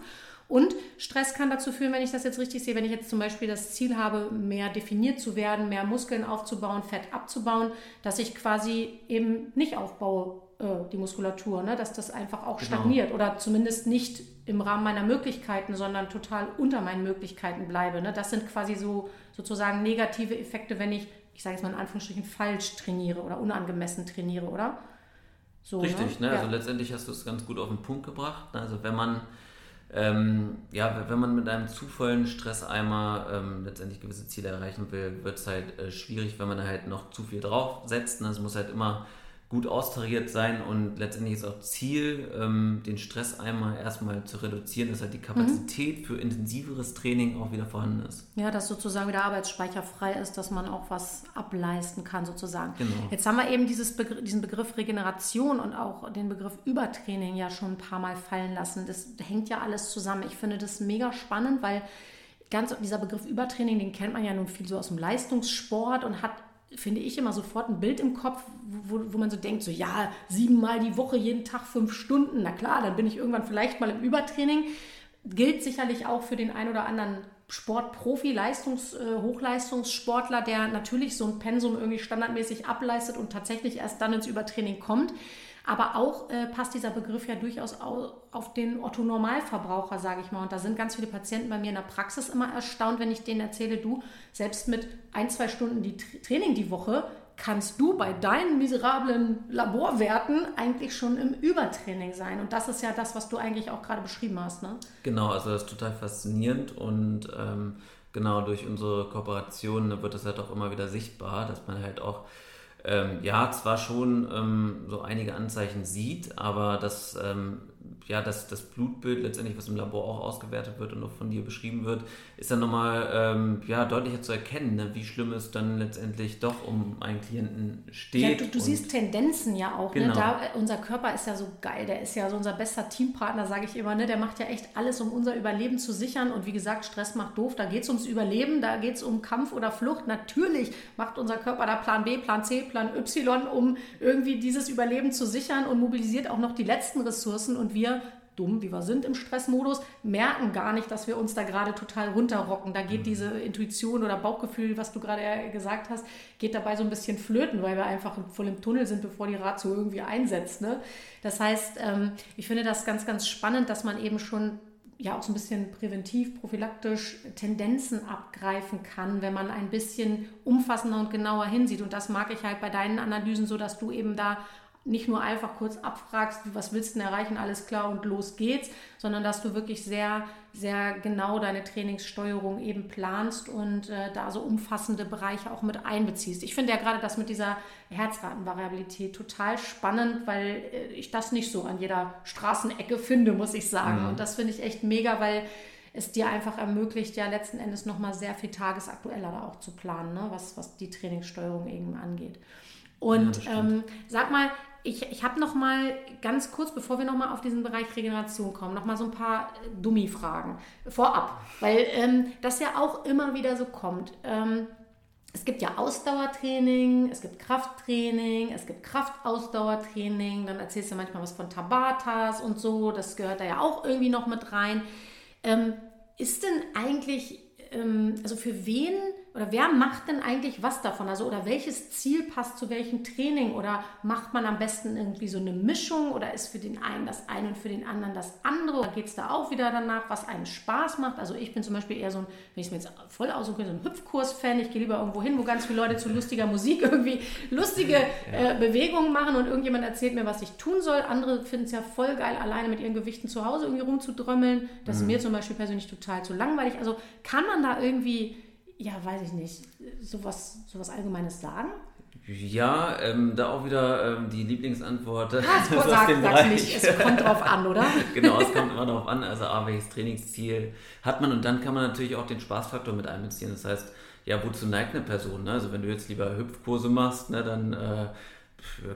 Speaker 1: Und Stress kann dazu führen, wenn ich das jetzt richtig sehe, wenn ich jetzt zum Beispiel das Ziel habe, mehr definiert zu werden, mehr Muskeln aufzubauen, Fett abzubauen, dass ich quasi eben nicht aufbaue, äh, die Muskulatur, ne? dass das einfach auch genau. stagniert oder zumindest nicht im Rahmen meiner Möglichkeiten, sondern total unter meinen Möglichkeiten bleibe. Ne? Das sind quasi so sozusagen negative Effekte, wenn ich, ich sage jetzt mal in Anführungsstrichen, falsch trainiere oder unangemessen trainiere, oder?
Speaker 2: So, Richtig, ne? ne? also letztendlich hast du es ganz gut auf den Punkt gebracht. Ne? Also wenn man ähm, ja, wenn man mit einem zu vollen Stresseimer ähm, letztendlich gewisse Ziele erreichen will, wird es halt äh, schwierig, wenn man da halt noch zu viel draufsetzt. Ne? Es muss halt immer gut austariert sein und letztendlich ist auch Ziel, ähm, den Stress einmal erstmal zu reduzieren, dass halt die Kapazität mhm. für intensiveres Training auch wieder vorhanden ist.
Speaker 1: Ja, dass sozusagen wieder Arbeitsspeicher frei ist, dass man auch was ableisten kann sozusagen. Genau. Jetzt haben wir eben Begr diesen Begriff Regeneration und auch den Begriff Übertraining ja schon ein paar Mal fallen lassen. Das hängt ja alles zusammen. Ich finde das mega spannend, weil ganz dieser Begriff Übertraining, den kennt man ja nun viel so aus dem Leistungssport und hat finde ich immer sofort ein Bild im Kopf, wo, wo man so denkt, so ja, siebenmal die Woche, jeden Tag fünf Stunden, na klar, dann bin ich irgendwann vielleicht mal im Übertraining. Gilt sicherlich auch für den ein oder anderen Sportprofi, Leistungs, äh, Hochleistungssportler, der natürlich so ein Pensum irgendwie standardmäßig ableistet und tatsächlich erst dann ins Übertraining kommt. Aber auch äh, passt dieser Begriff ja durchaus auf den Otto-Normalverbraucher, sage ich mal. Und da sind ganz viele Patienten bei mir in der Praxis immer erstaunt, wenn ich denen erzähle, du, selbst mit ein, zwei Stunden die Training die Woche, kannst du bei deinen miserablen Laborwerten eigentlich schon im Übertraining sein. Und das ist ja das, was du eigentlich auch gerade beschrieben hast. Ne?
Speaker 2: Genau, also das ist total faszinierend und ähm, genau durch unsere Kooperation wird das halt auch immer wieder sichtbar, dass man halt auch ähm, ja, zwar schon ähm, so einige Anzeichen sieht, aber das ähm, ja, das, das Blutbild letztendlich, was im Labor auch ausgewertet wird und auch von dir beschrieben wird, ist dann nochmal ähm, ja, deutlicher zu erkennen, ne, wie schlimm es dann letztendlich doch um einen Klienten steht.
Speaker 1: Ja, du, du siehst Tendenzen ja auch. Ne? Genau. Ne? Da, unser Körper ist ja so geil, der ist ja so unser bester Teampartner, sage ich immer. Ne? Der macht ja echt alles, um unser Überleben zu sichern. Und wie gesagt, Stress macht doof, da geht es ums Überleben, da geht es um Kampf oder Flucht. Natürlich macht unser Körper da Plan B, Plan C, Plan Y, um irgendwie dieses Überleben zu sichern und mobilisiert auch noch die letzten Ressourcen. Und wir dumm, wie wir sind im Stressmodus, merken gar nicht, dass wir uns da gerade total runterrocken. Da geht mhm. diese Intuition oder Bauchgefühl, was du gerade gesagt hast, geht dabei so ein bisschen flöten, weil wir einfach voll im Tunnel sind, bevor die Ratio irgendwie einsetzt. Ne? Das heißt, ähm, ich finde das ganz, ganz spannend, dass man eben schon ja auch so ein bisschen präventiv, prophylaktisch Tendenzen abgreifen kann, wenn man ein bisschen umfassender und genauer hinsieht. Und das mag ich halt bei deinen Analysen so, dass du eben da nicht nur einfach kurz abfragst, was willst du denn erreichen, alles klar und los geht's, sondern dass du wirklich sehr, sehr genau deine Trainingssteuerung eben planst und äh, da so umfassende Bereiche auch mit einbeziehst. Ich finde ja gerade das mit dieser Herzratenvariabilität total spannend, weil äh, ich das nicht so an jeder Straßenecke finde, muss ich sagen. Mhm. Und das finde ich echt mega, weil es dir einfach ermöglicht, ja letzten Endes nochmal sehr viel tagesaktueller da auch zu planen, ne? was, was die Trainingssteuerung eben angeht. Und ja, ähm, sag mal, ich, ich habe noch mal ganz kurz, bevor wir noch mal auf diesen Bereich Regeneration kommen, noch mal so ein paar Dummi-Fragen vorab, weil ähm, das ja auch immer wieder so kommt. Ähm, es gibt ja Ausdauertraining, es gibt Krafttraining, es gibt Kraftausdauertraining, dann erzählst du manchmal was von Tabatas und so, das gehört da ja auch irgendwie noch mit rein. Ähm, ist denn eigentlich, ähm, also für wen oder wer macht denn eigentlich was davon? Also, oder welches Ziel passt zu welchem Training? Oder macht man am besten irgendwie so eine Mischung? Oder ist für den einen das eine und für den anderen das andere? Oder geht es da auch wieder danach, was einem Spaß macht? Also, ich bin zum Beispiel eher so ein, wenn ich es mir jetzt voll aussuchen könnte, so ein Hüpfkurs-Fan. Ich gehe lieber irgendwo hin, wo ganz viele Leute zu lustiger Musik irgendwie lustige äh, Bewegungen machen und irgendjemand erzählt mir, was ich tun soll. Andere finden es ja voll geil, alleine mit ihren Gewichten zu Hause irgendwie rumzudrömmeln. Das mhm. ist mir zum Beispiel persönlich total zu langweilig. Also, kann man da irgendwie ja, weiß ich nicht, sowas, sowas Allgemeines sagen?
Speaker 2: Ja, ähm, da auch wieder ähm, die Lieblingsantwort.
Speaker 1: Ah, es sag, sag nicht, es kommt drauf an, oder?
Speaker 2: genau, es kommt immer darauf an, also A, welches Trainingsziel hat man und dann kann man natürlich auch den Spaßfaktor mit einbeziehen. Das heißt, ja, wozu neigt eine Person? Ne? Also wenn du jetzt lieber Hüpfkurse machst, ne, dann äh,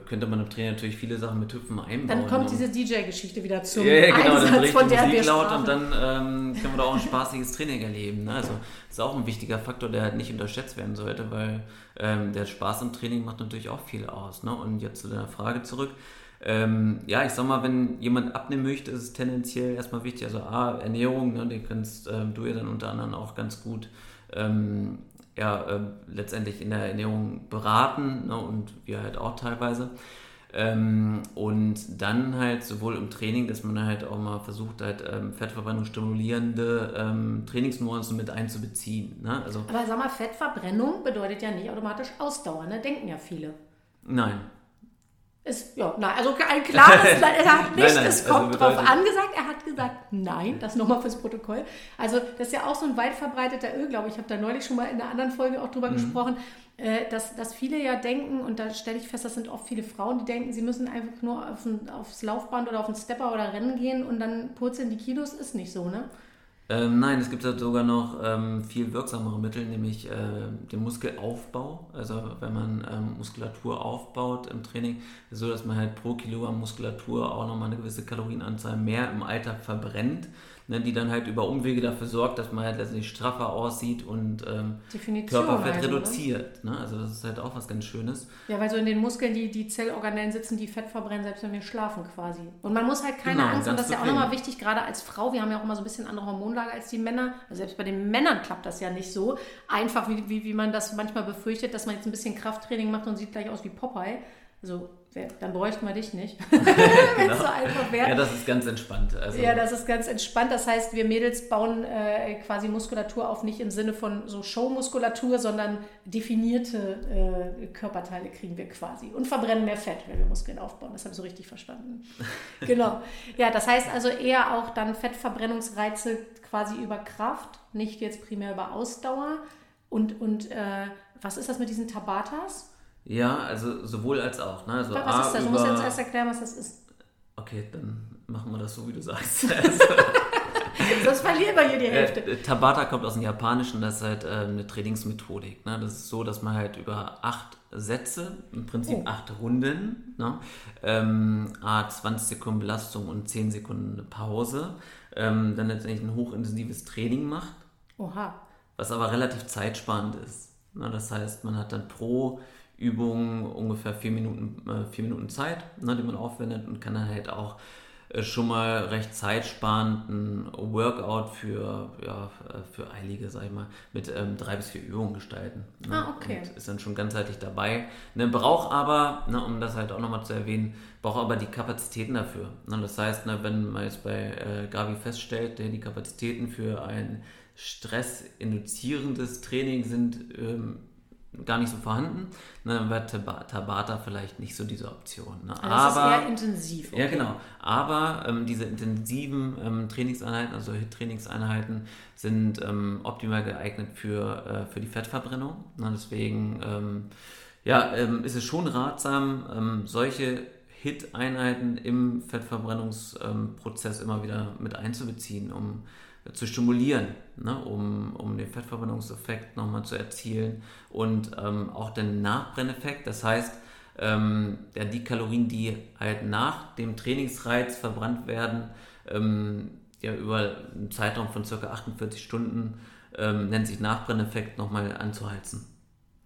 Speaker 2: könnte man im Training natürlich viele Sachen mit Hüpfen einbauen.
Speaker 1: Dann kommt diese DJ-Geschichte wieder zum
Speaker 2: ja, ja, genau, Einsatz, dann von der Musik laut und dann ähm, können wir da auch ein spaßiges Training erleben. Ne? Also das ist auch ein wichtiger Faktor, der halt nicht unterschätzt werden sollte, weil ähm, der Spaß im Training macht natürlich auch viel aus. Ne? Und jetzt zu deiner Frage zurück. Ähm, ja, ich sag mal, wenn jemand abnehmen möchte, ist es tendenziell erstmal wichtig, also A, Ernährung, ne, den kannst ähm, du ja dann unter anderem auch ganz gut ähm, ja, äh, letztendlich in der Ernährung beraten ne, und wir halt auch teilweise. Ähm, und dann halt sowohl im Training, dass man halt auch mal versucht, halt ähm, Fettverbrennung stimulierende ähm, Trainingsnuancen mit einzubeziehen. Ne? Also,
Speaker 1: Aber sag mal, Fettverbrennung bedeutet ja nicht automatisch Ausdauer, ne? denken ja viele.
Speaker 2: Nein,
Speaker 1: ist, ja, nein, also ein klares, er hat nicht, nein, nein, es kommt also drauf angesagt, er hat gesagt, nein, das nochmal fürs Protokoll. Also das ist ja auch so ein weit verbreiteter Irrglaube, ich habe da neulich schon mal in einer anderen Folge auch drüber mhm. gesprochen, äh, dass, dass viele ja denken, und da stelle ich fest, das sind oft viele Frauen, die denken, sie müssen einfach nur auf ein, aufs Laufband oder auf einen Stepper oder Rennen gehen und dann purzeln die Kilos, ist nicht so, ne?
Speaker 2: Ähm, nein, es gibt halt sogar noch ähm, viel wirksamere Mittel, nämlich äh, den Muskelaufbau. Also wenn man ähm, Muskulatur aufbaut im Training, so, dass man halt pro Kilogramm Muskulatur auch nochmal eine gewisse Kalorienanzahl mehr im Alltag verbrennt ne, die dann halt über Umwege dafür sorgt, dass man halt letztendlich straffer aussieht und ähm, Körperfett halt, reduziert. Ne? Also das ist halt auch was ganz Schönes.
Speaker 1: Ja, weil so in den Muskeln die, die Zellorganellen sitzen, die Fett verbrennen, selbst wenn wir schlafen quasi. Und man muss halt keine genau, Angst haben, das ist ja auch nochmal wichtig, gerade als Frau, wir haben ja auch immer so ein bisschen andere Hormonlage als die Männer. Also selbst bei den Männern klappt das ja nicht so einfach, wie, wie, wie man das manchmal befürchtet, dass man jetzt ein bisschen Krafttraining macht und sieht gleich aus wie Popeye. Also dann bräuchten wir dich nicht. Wenn
Speaker 2: genau. es so einfach wäre. Ja, das ist ganz entspannt.
Speaker 1: Also ja, das ist ganz entspannt. Das heißt, wir Mädels bauen äh, quasi Muskulatur auf, nicht im Sinne von so Showmuskulatur, sondern definierte äh, Körperteile kriegen wir quasi und verbrennen mehr Fett, wenn wir Muskeln aufbauen. Das habe ich so richtig verstanden. genau. Ja, das heißt also eher auch dann Fettverbrennungsreize quasi über Kraft, nicht jetzt primär über Ausdauer. Und, und äh, was ist das mit diesen Tabatas?
Speaker 2: Ja, also sowohl als auch. Ne? Also
Speaker 1: was A, ist das? Du musst jetzt erst erklären, was das ist.
Speaker 2: Okay, dann machen wir das so, wie du sagst.
Speaker 1: Sonst verlieren wir hier die Hälfte.
Speaker 2: Äh, Tabata kommt aus dem Japanischen, das ist halt äh, eine Trainingsmethodik. Ne? Das ist so, dass man halt über acht Sätze, im Prinzip oh. acht Runden, ne? ähm, 20 Sekunden Belastung und 10 Sekunden Pause, ähm, dann letztendlich ein hochintensives Training macht.
Speaker 1: Oha.
Speaker 2: Was aber relativ zeitsparend ist. Ne? Das heißt, man hat dann pro Übungen ungefähr vier Minuten, äh, vier Minuten Zeit, ne, die man aufwendet und kann dann halt auch äh, schon mal recht zeitsparend ein Workout für, ja, äh, für Eilige, sag ich mal, mit ähm, drei bis vier Übungen gestalten.
Speaker 1: Ne? Ah, okay.
Speaker 2: Und ist dann schon ganzheitlich dabei. Ne, braucht aber, ne, um das halt auch nochmal zu erwähnen, braucht aber die Kapazitäten dafür. Ne? Das heißt, ne, wenn man jetzt bei äh, Gavi feststellt, der die Kapazitäten für ein stressinduzierendes Training sind ähm, gar nicht so vorhanden, ne, dann wäre Tabata vielleicht nicht so diese Option. Ne?
Speaker 1: Also das aber, ist eher intensiv.
Speaker 2: Okay. Ja, genau. Aber ähm, diese intensiven ähm, Trainingseinheiten, also HIT-Trainingseinheiten, sind ähm, optimal geeignet für, äh, für die Fettverbrennung. Ne? Deswegen ähm, ja, ähm, ist es schon ratsam, ähm, solche HIT-Einheiten im Fettverbrennungsprozess immer wieder mit einzubeziehen, um zu stimulieren, ne, um, um den Fettverbrennungseffekt nochmal zu erzielen und ähm, auch den Nachbrenneffekt. Das heißt, ähm, ja, die Kalorien, die halt nach dem Trainingsreiz verbrannt werden, ähm, ja, über einen Zeitraum von ca. 48 Stunden, ähm, nennt sich Nachbrenneffekt, nochmal anzuheizen.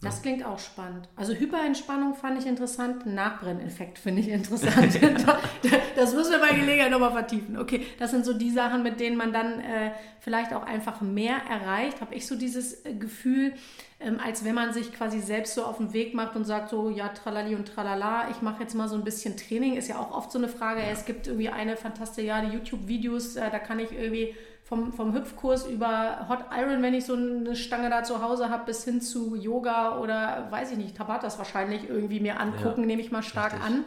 Speaker 1: Das klingt auch spannend. Also Hyperentspannung fand ich interessant, Nachbrenneffekt finde ich interessant. das müssen wir bei Gelegenheit nochmal vertiefen. Okay, das sind so die Sachen, mit denen man dann äh, vielleicht auch einfach mehr erreicht. Habe ich so dieses äh, Gefühl, ähm, als wenn man sich quasi selbst so auf den Weg macht und sagt so, ja, tralali und tralala, ich mache jetzt mal so ein bisschen Training. Ist ja auch oft so eine Frage. Ja. Es gibt irgendwie eine fantastische, ja, die YouTube-Videos, äh, da kann ich irgendwie vom, vom Hüpfkurs über Hot Iron, wenn ich so eine Stange da zu Hause habe, bis hin zu Yoga oder weiß ich nicht, Tabatas wahrscheinlich irgendwie mir angucken, ja, nehme ich mal stark richtig. an.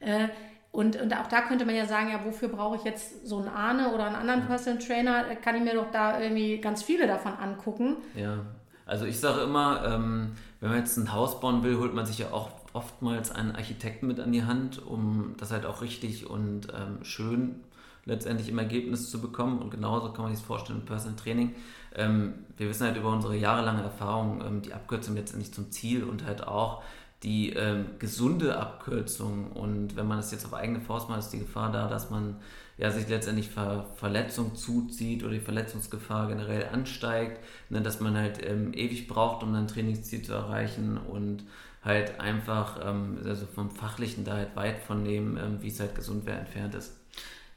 Speaker 1: Äh, und, und auch da könnte man ja sagen, ja, wofür brauche ich jetzt so einen Ahne oder einen anderen Personal Trainer? Kann ich mir doch da irgendwie ganz viele davon angucken.
Speaker 2: Ja, also ich sage immer, ähm, wenn man jetzt ein Haus bauen will, holt man sich ja auch oftmals einen Architekten mit an die Hand, um das halt auch richtig und ähm, schön letztendlich im Ergebnis zu bekommen. Und genauso kann man sich das vorstellen im Personal Training. Ähm, wir wissen halt über unsere jahrelange Erfahrung ähm, die Abkürzung letztendlich zum Ziel und halt auch die ähm, gesunde Abkürzung. Und wenn man das jetzt auf eigene Faust macht, ist die Gefahr da, dass man ja, sich letztendlich Ver Verletzung zuzieht oder die Verletzungsgefahr generell ansteigt, ne, dass man halt ähm, ewig braucht, um ein Trainingsziel zu erreichen und halt einfach ähm, also vom Fachlichen da halt weit von dem, ähm, wie es halt gesund wäre, entfernt ist.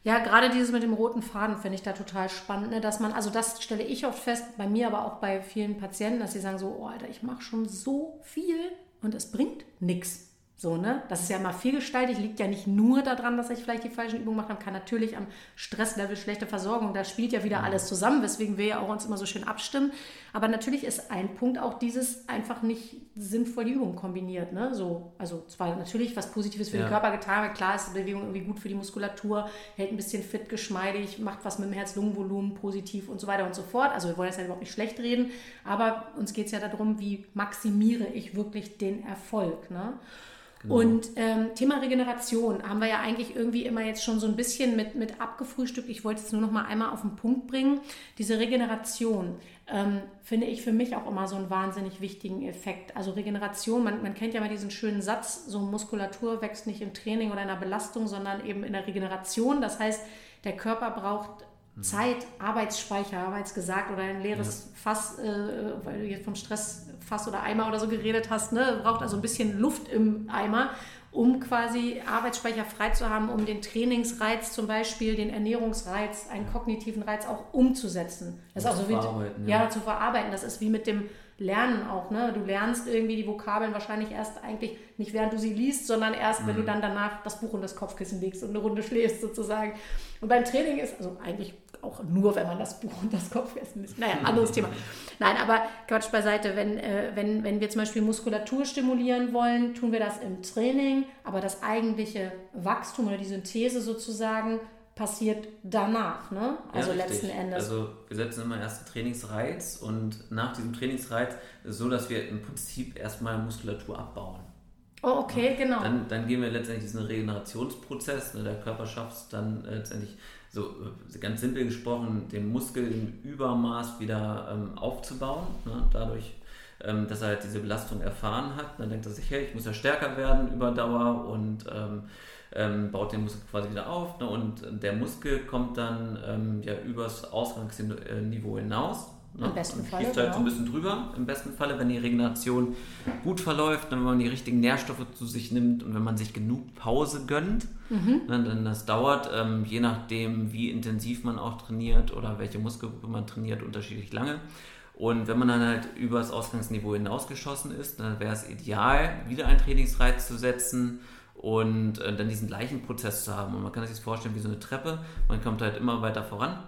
Speaker 1: Ja, gerade dieses mit dem roten Faden finde ich da total spannend, ne? dass man, also das stelle ich oft fest, bei mir, aber auch bei vielen Patienten, dass sie sagen so, oh Alter, ich mache schon so viel und es bringt nichts. So, ne? Das ist ja immer vielgestaltig, liegt ja nicht nur daran, dass ich vielleicht die falschen Übungen mache, kann natürlich am Stresslevel, schlechte Versorgung, da spielt ja wieder alles zusammen, weswegen wir ja auch uns immer so schön abstimmen. Aber natürlich ist ein Punkt auch dieses einfach nicht sinnvoll die Übungen kombiniert, ne? So, also zwar natürlich was Positives für ja. den Körper getan wird, klar ist die Bewegung irgendwie gut für die Muskulatur, hält ein bisschen fit, geschmeidig, macht was mit dem Herz-Lungen-Volumen positiv und so weiter und so fort. Also wir wollen jetzt ja überhaupt nicht schlecht reden, aber uns geht es ja darum, wie maximiere ich wirklich den Erfolg, ne? Genau. Und ähm, Thema Regeneration haben wir ja eigentlich irgendwie immer jetzt schon so ein bisschen mit, mit abgefrühstückt. Ich wollte es nur noch mal einmal auf den Punkt bringen. Diese Regeneration ähm, finde ich für mich auch immer so einen wahnsinnig wichtigen Effekt. Also Regeneration, man, man kennt ja mal diesen schönen Satz, so Muskulatur wächst nicht im Training oder in der Belastung, sondern eben in der Regeneration. Das heißt, der Körper braucht Zeit, Arbeitsspeicher, haben wir jetzt gesagt, oder ein leeres ja. Fass, äh, weil du jetzt vom Stressfass oder Eimer oder so geredet hast, ne? braucht also ein bisschen Luft im Eimer, um quasi Arbeitsspeicher frei zu haben, um den Trainingsreiz zum Beispiel, den Ernährungsreiz, einen kognitiven Reiz auch umzusetzen. Das ist auch so wie ja. ja. zu verarbeiten. Das ist wie mit dem Lernen auch. Ne? Du lernst irgendwie die Vokabeln wahrscheinlich erst eigentlich nicht während du sie liest, sondern erst, mhm. wenn du mhm. dann danach das Buch und das Kopfkissen legst und eine Runde schläfst sozusagen. Und beim Training ist, also eigentlich auch nur, wenn man das Buch und das Kopfkissen liest. Naja, anderes Thema. Nein, aber Quatsch beiseite, wenn, äh, wenn, wenn wir zum Beispiel Muskulatur stimulieren wollen, tun wir das im Training, aber das eigentliche Wachstum oder die Synthese sozusagen passiert danach, ne? Also ja, letzten Endes.
Speaker 2: Also wir setzen immer erst den Trainingsreiz und nach diesem Trainingsreiz ist es so, dass wir im Prinzip erstmal Muskulatur abbauen.
Speaker 1: Oh, okay, genau.
Speaker 2: Dann, dann gehen wir letztendlich diesen Regenerationsprozess. Ne? Der Körper schafft es dann äh, letztendlich, so äh, ganz simpel gesprochen, den Muskel im Übermaß wieder ähm, aufzubauen. Ne? Dadurch, ähm, dass er halt diese Belastung erfahren hat. Dann denkt er sich, hey, ich muss ja stärker werden über Dauer und ähm, ähm, baut den Muskel quasi wieder auf. Ne? Und der Muskel kommt dann ähm, ja übers Ausgangsniveau hinaus.
Speaker 1: Ne? Im besten Falle. Schießt
Speaker 2: halt genau. so ein bisschen drüber, im besten Falle, wenn die Regeneration gut verläuft, wenn man die richtigen Nährstoffe zu sich nimmt und wenn man sich genug Pause gönnt. Mhm. Ne, denn das dauert, ähm, je nachdem, wie intensiv man auch trainiert oder welche Muskelgruppe man trainiert, unterschiedlich lange. Und wenn man dann halt über das Ausgangsniveau hinausgeschossen ist, dann wäre es ideal, wieder einen Trainingsreiz zu setzen und äh, dann diesen gleichen Prozess zu haben. Und man kann sich das vorstellen wie so eine Treppe. Man kommt halt immer weiter voran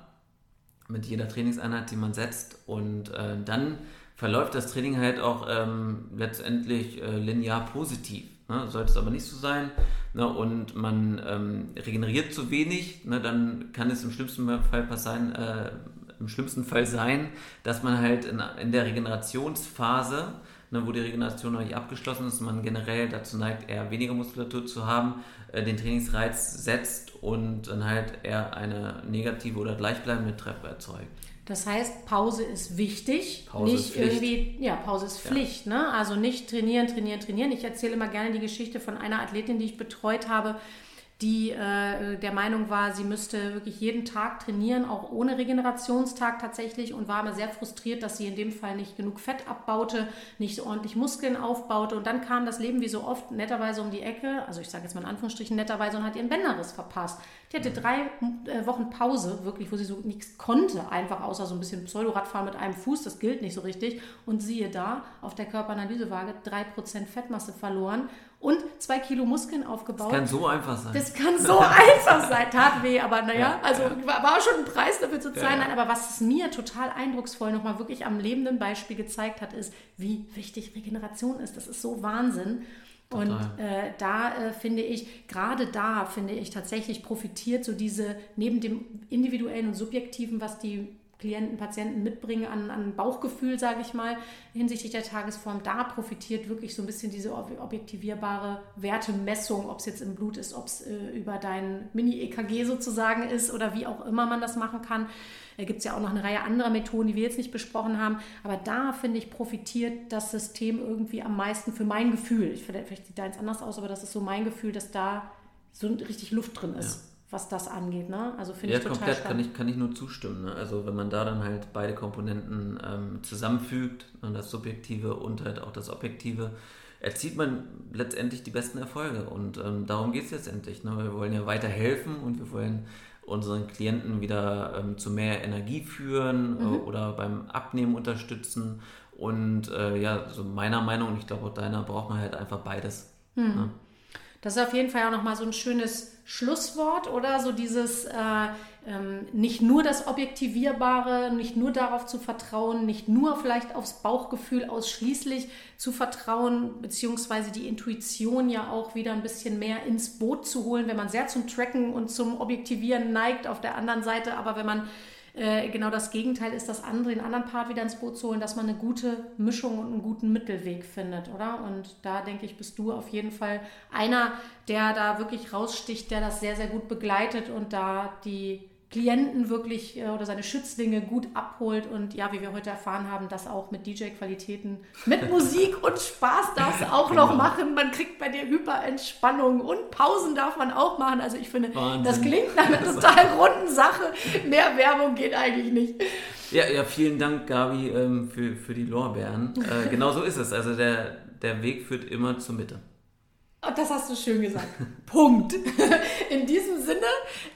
Speaker 2: mit jeder Trainingseinheit, die man setzt. Und äh, dann verläuft das Training halt auch ähm, letztendlich äh, linear positiv. Ne? Sollte es aber nicht so sein. Ne? Und man ähm, regeneriert zu wenig, ne? dann kann es im schlimmsten Fall passieren, äh, im schlimmsten Fall sein, dass man halt in, in der Regenerationsphase ne, wo die Regeneration noch nicht abgeschlossen ist, man generell dazu neigt, eher weniger Muskulatur zu haben, den Trainingsreiz setzt und dann halt eher eine negative oder gleichbleibende Treppe erzeugt.
Speaker 1: Das heißt, Pause ist wichtig, Pause nicht ist irgendwie, ja, Pause ist Pflicht, ja. ne? Also nicht trainieren, trainieren, trainieren. Ich erzähle immer gerne die Geschichte von einer Athletin, die ich betreut habe, die äh, der Meinung war, sie müsste wirklich jeden Tag trainieren, auch ohne Regenerationstag tatsächlich und war immer sehr frustriert, dass sie in dem Fall nicht genug Fett abbaute, nicht so ordentlich Muskeln aufbaute. Und dann kam das Leben wie so oft netterweise um die Ecke, also ich sage jetzt mal in Anführungsstrichen netterweise und hat ihren Bänderriss verpasst. Die hatte drei äh, Wochen Pause, wirklich, wo sie so nichts konnte, einfach außer so ein bisschen Pseudoradfahren mit einem Fuß, das gilt nicht so richtig. Und siehe da, auf der Körperanalysewaage 3% Fettmasse verloren und zwei Kilo Muskeln aufgebaut.
Speaker 2: Das kann so einfach sein.
Speaker 1: Das kann so einfach sein. Tat weh, aber naja, also war schon ein Preis dafür zu zahlen. Ja, ja. Aber was es mir total eindrucksvoll nochmal wirklich am lebenden Beispiel gezeigt hat, ist, wie wichtig Regeneration ist. Das ist so Wahnsinn. Total. Und äh, da äh, finde ich, gerade da finde ich tatsächlich profitiert so diese, neben dem individuellen und subjektiven, was die Klienten, Patienten mitbringen an, an Bauchgefühl, sage ich mal, hinsichtlich der Tagesform. Da profitiert wirklich so ein bisschen diese objektivierbare Wertemessung, ob es jetzt im Blut ist, ob es äh, über dein Mini-EKG sozusagen ist oder wie auch immer man das machen kann. Da gibt es ja auch noch eine Reihe anderer Methoden, die wir jetzt nicht besprochen haben. Aber da, finde ich, profitiert das System irgendwie am meisten für mein Gefühl. Ich vielleicht sieht deins anders aus, aber das ist so mein Gefühl, dass da so richtig Luft drin ist. Ja was das angeht. Ne? Also finde
Speaker 2: ja,
Speaker 1: ich total
Speaker 2: komplett spannend. kann ich, kann ich nur zustimmen. Ne? Also wenn man da dann halt beide Komponenten ähm, zusammenfügt, ne, das Subjektive und halt auch das Objektive, erzielt man letztendlich die besten Erfolge. Und ähm, darum geht es letztendlich. Ne? Wir wollen ja weiter helfen und wir wollen unseren Klienten wieder ähm, zu mehr Energie führen äh, mhm. äh, oder beim Abnehmen unterstützen. Und äh, ja, so meiner Meinung, und ich glaube auch deiner, braucht man halt einfach beides. Mhm. Ne?
Speaker 1: Das ist auf jeden Fall auch nochmal so ein schönes Schlusswort oder? So dieses äh, ähm, nicht nur das Objektivierbare, nicht nur darauf zu vertrauen, nicht nur vielleicht aufs Bauchgefühl ausschließlich zu vertrauen, beziehungsweise die Intuition ja auch wieder ein bisschen mehr ins Boot zu holen, wenn man sehr zum Tracken und zum Objektivieren neigt auf der anderen Seite, aber wenn man äh, genau das Gegenteil ist, das andere, den anderen Part wieder ins Boot zu holen, dass man eine gute Mischung und einen guten Mittelweg findet, oder? Und da denke ich, bist du auf jeden Fall einer, der da wirklich raussticht, der das sehr, sehr gut begleitet und da die Klienten wirklich äh, oder seine Schützlinge gut abholt und ja, wie wir heute erfahren haben, das auch mit DJ-Qualitäten, mit Musik und Spaß darf es auch genau. noch machen. Man kriegt bei dir Hyperentspannung und Pausen darf man auch machen. Also ich finde, Wahnsinn. das klingt nach einer total runden Sache. Mehr Werbung geht eigentlich nicht.
Speaker 2: Ja, ja vielen Dank, Gabi, ähm, für, für die Lorbeeren. Äh, genau so ist es. Also der, der Weg führt immer zur Mitte.
Speaker 1: Das hast du schön gesagt. Punkt. In diesem Sinne,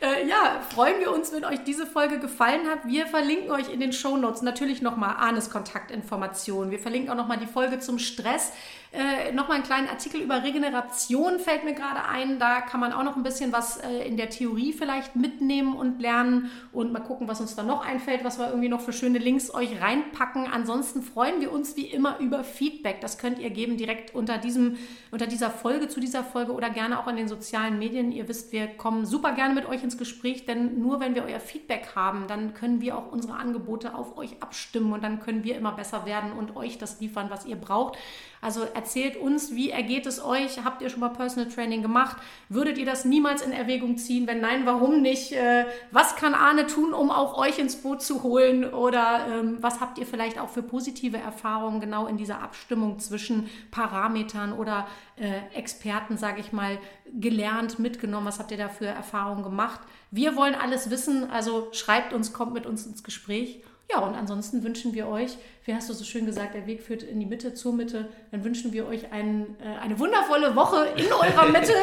Speaker 1: äh, ja, freuen wir uns, wenn euch diese Folge gefallen hat. Wir verlinken euch in den Show Notes natürlich nochmal Arnes Kontaktinformationen. Wir verlinken auch nochmal die Folge zum Stress. Äh, nochmal einen kleinen Artikel über Regeneration fällt mir gerade ein. Da kann man auch noch ein bisschen was äh, in der Theorie vielleicht mitnehmen und lernen und mal gucken, was uns da noch einfällt, was wir irgendwie noch für schöne Links euch reinpacken. Ansonsten freuen wir uns wie immer über Feedback. Das könnt ihr geben direkt unter, diesem, unter dieser Folge, zu dieser Folge oder gerne auch in den sozialen Medien. Ihr wisst, wir kommen super gerne mit euch ins Gespräch, denn nur wenn wir euer Feedback haben, dann können wir auch unsere Angebote auf euch abstimmen und dann können wir immer besser werden und euch das liefern, was ihr braucht. Also erzählt uns, wie ergeht es euch? Habt ihr schon mal Personal Training gemacht? Würdet ihr das niemals in Erwägung ziehen? Wenn nein, warum nicht? Äh, was kann Arne tun, um auch euch ins Boot zu holen? Oder ähm, was habt ihr vielleicht auch für positive Erfahrungen genau in dieser Abstimmung zwischen Parametern oder äh, Experten, sage ich mal, gelernt, mitgenommen? Was habt ihr da für Erfahrungen gemacht? Wir wollen alles wissen, also schreibt uns, kommt mit uns ins Gespräch. Ja, und ansonsten wünschen wir euch, wie hast du so schön gesagt, der Weg führt in die Mitte, zur Mitte, dann wünschen wir euch ein, äh, eine wundervolle Woche in eurer Mitte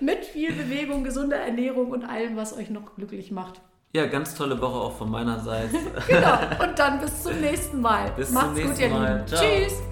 Speaker 1: mit viel Bewegung, gesunder Ernährung und allem, was euch noch glücklich macht.
Speaker 2: Ja, ganz tolle Woche auch von meiner Seite.
Speaker 1: genau, und dann bis zum nächsten Mal.
Speaker 2: Bis Macht's zum nächsten gut, ihr Mal. Lieben. Tschüss.